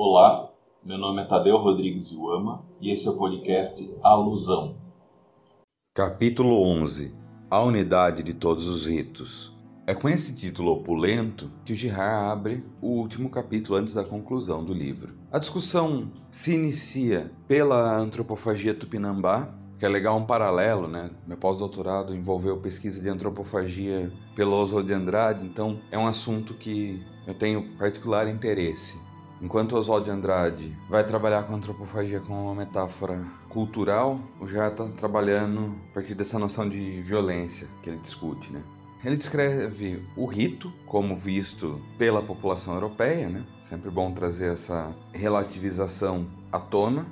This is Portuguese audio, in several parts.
Olá, meu nome é Tadeu Rodrigues Iuama e esse é o podcast Alusão. Capítulo 11 A Unidade de Todos os Ritos. É com esse título opulento que o Girard abre o último capítulo antes da conclusão do livro. A discussão se inicia pela antropofagia tupinambá, que é legal um paralelo, né? Meu pós-doutorado envolveu pesquisa de antropofagia pelo Oswald de Andrade, então é um assunto que eu tenho particular interesse. Enquanto Oswald de Andrade vai trabalhar com a antropofagia como uma metáfora cultural, o Jarre está trabalhando a partir dessa noção de violência que ele discute, né? Ele descreve o rito como visto pela população europeia, né? Sempre bom trazer essa relativização à tona.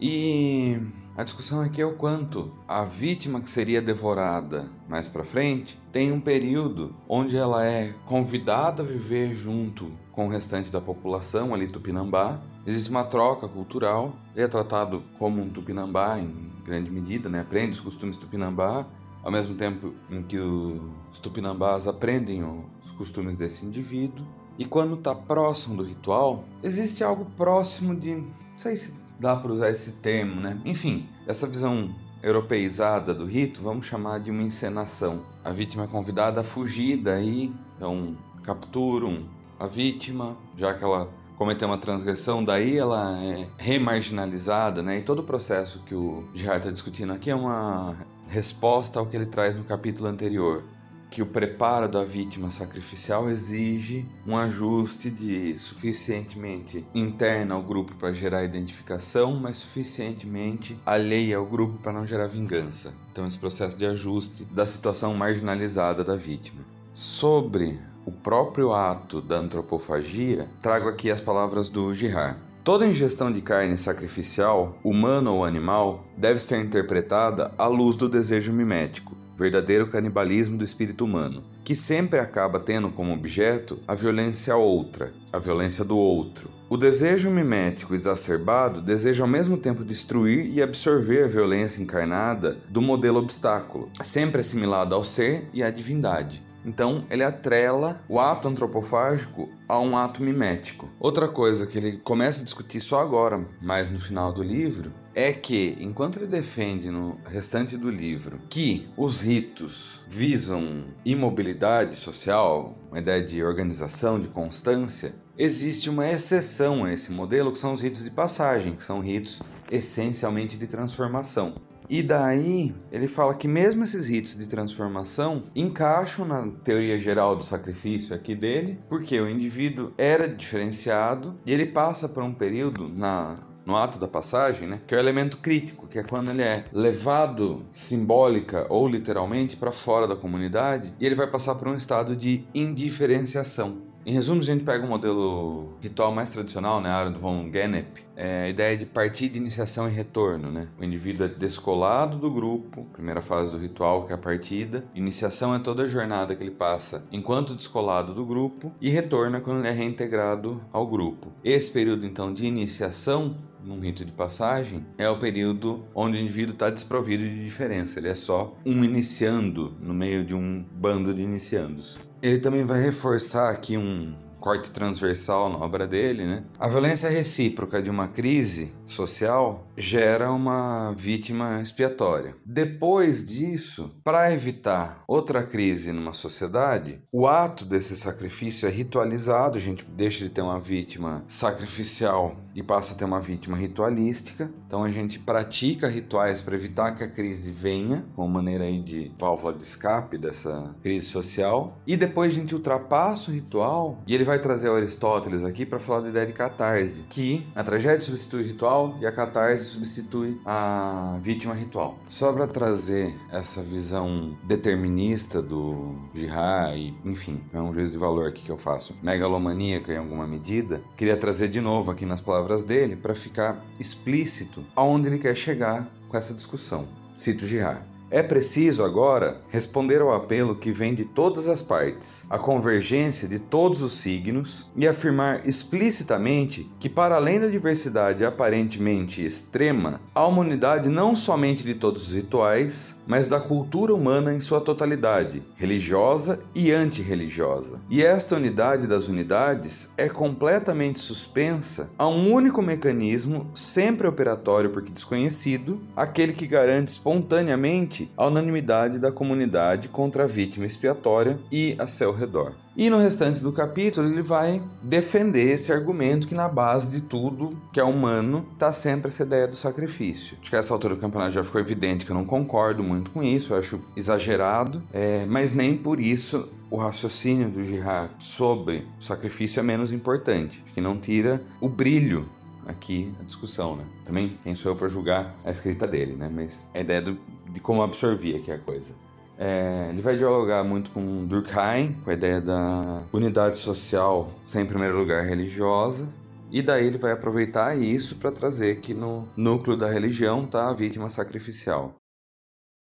E a discussão aqui é o quanto a vítima que seria devorada mais para frente tem um período onde ela é convidada a viver junto com o restante da população ali tupinambá. Existe uma troca cultural, ele é tratado como um tupinambá em grande medida, né? aprende os costumes tupinambá, ao mesmo tempo em que os tupinambás aprendem os costumes desse indivíduo. E quando está próximo do ritual, existe algo próximo de, não sei se dá para usar esse termo, né? Enfim, essa visão europeizada do rito, vamos chamar de uma encenação. A vítima é convidada a fugir daí, então capturam a vítima, já que ela cometeu uma transgressão, daí ela é remarginalizada, né? E todo o processo que o Gerard está discutindo aqui é uma resposta ao que ele traz no capítulo anterior que o preparo da vítima sacrificial exige um ajuste de suficientemente interno ao grupo para gerar identificação, mas suficientemente alheia ao grupo para não gerar vingança. Então, esse processo de ajuste da situação marginalizada da vítima. Sobre o próprio ato da antropofagia, trago aqui as palavras do Girard. Toda ingestão de carne sacrificial, humana ou animal, deve ser interpretada à luz do desejo mimético, verdadeiro canibalismo do espírito humano, que sempre acaba tendo como objeto a violência outra, a violência do outro. O desejo mimético exacerbado deseja ao mesmo tempo destruir e absorver a violência encarnada do modelo obstáculo, sempre assimilado ao ser e à divindade. Então, ele atrela o ato antropofágico a um ato mimético. Outra coisa que ele começa a discutir só agora, mas no final do livro, é que, enquanto ele defende no restante do livro que os ritos visam imobilidade social, uma ideia de organização, de constância, existe uma exceção a esse modelo que são os ritos de passagem, que são ritos essencialmente de transformação. E daí ele fala que mesmo esses ritos de transformação encaixam na teoria geral do sacrifício aqui dele, porque o indivíduo era diferenciado e ele passa por um período na no ato da passagem, né, que é o elemento crítico, que é quando ele é levado simbólica ou literalmente para fora da comunidade e ele vai passar por um estado de indiferenciação. Em resumo, a gente pega o modelo ritual mais tradicional, né, Aaron von Gennep, é a ideia de partir de iniciação e retorno, né? O indivíduo é descolado do grupo, primeira fase do ritual, que é a partida. Iniciação é toda a jornada que ele passa enquanto descolado do grupo e retorna quando ele é reintegrado ao grupo. Esse período, então, de iniciação num rito de passagem, é o período onde o indivíduo está desprovido de diferença. Ele é só um iniciando no meio de um bando de iniciandos. Ele também vai reforçar aqui um corte transversal na obra dele, né? A violência recíproca de uma crise social gera uma vítima expiatória. Depois disso, para evitar outra crise numa sociedade, o ato desse sacrifício é ritualizado, a gente deixa de ter uma vítima sacrificial e passa a ter uma vítima ritualística. Então a gente pratica rituais para evitar que a crise venha, como maneira aí de válvula de escape dessa crise social. E depois a gente ultrapassa o ritual e ele vai trazer o Aristóteles aqui para falar da ideia de catarse, que a tragédia substitui o ritual e a catarse substitui a vítima ritual. Só para trazer essa visão determinista do Girard e, enfim, é um juízo de valor aqui que eu faço, megalomaníaca em alguma medida, queria trazer de novo aqui nas palavras dele para ficar explícito aonde ele quer chegar com essa discussão. Cito Girard. É preciso agora responder ao apelo que vem de todas as partes, a convergência de todos os signos e afirmar explicitamente que, para além da diversidade aparentemente extrema, há uma unidade não somente de todos os rituais, mas da cultura humana em sua totalidade, religiosa e antirreligiosa. E esta unidade das unidades é completamente suspensa a um único mecanismo, sempre operatório porque desconhecido, aquele que garante espontaneamente a unanimidade da comunidade contra a vítima expiatória e a seu redor. E no restante do capítulo ele vai defender esse argumento que na base de tudo que é humano está sempre essa ideia do sacrifício. Acho que essa altura do campeonato já ficou evidente que eu não concordo muito com isso, eu acho exagerado, é, mas nem por isso o raciocínio do Girard sobre o sacrifício é menos importante, que não tira o brilho aqui a discussão, né? Também quem sou eu para julgar a escrita dele, né? Mas a ideia do, de como absorver aqui a coisa. É, ele vai dialogar muito com Durkheim, com a ideia da unidade social sem em primeiro lugar religiosa, e daí ele vai aproveitar isso para trazer que no núcleo da religião está a vítima sacrificial.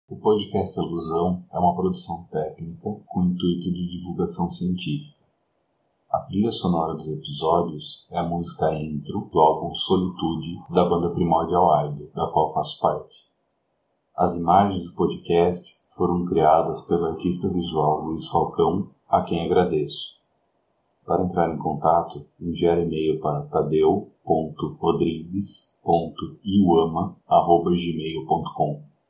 O podcast Alusão é uma produção técnica com intuito de divulgação científica. A trilha sonora dos episódios é a música intro do álbum Solitude da banda Primordial Idol, da qual faço parte. As imagens do podcast foram criadas pelo artista visual Luiz Falcão, a quem agradeço. Para entrar em contato, enviar e-mail para tadeu.rodrigues.iuama.gmail.com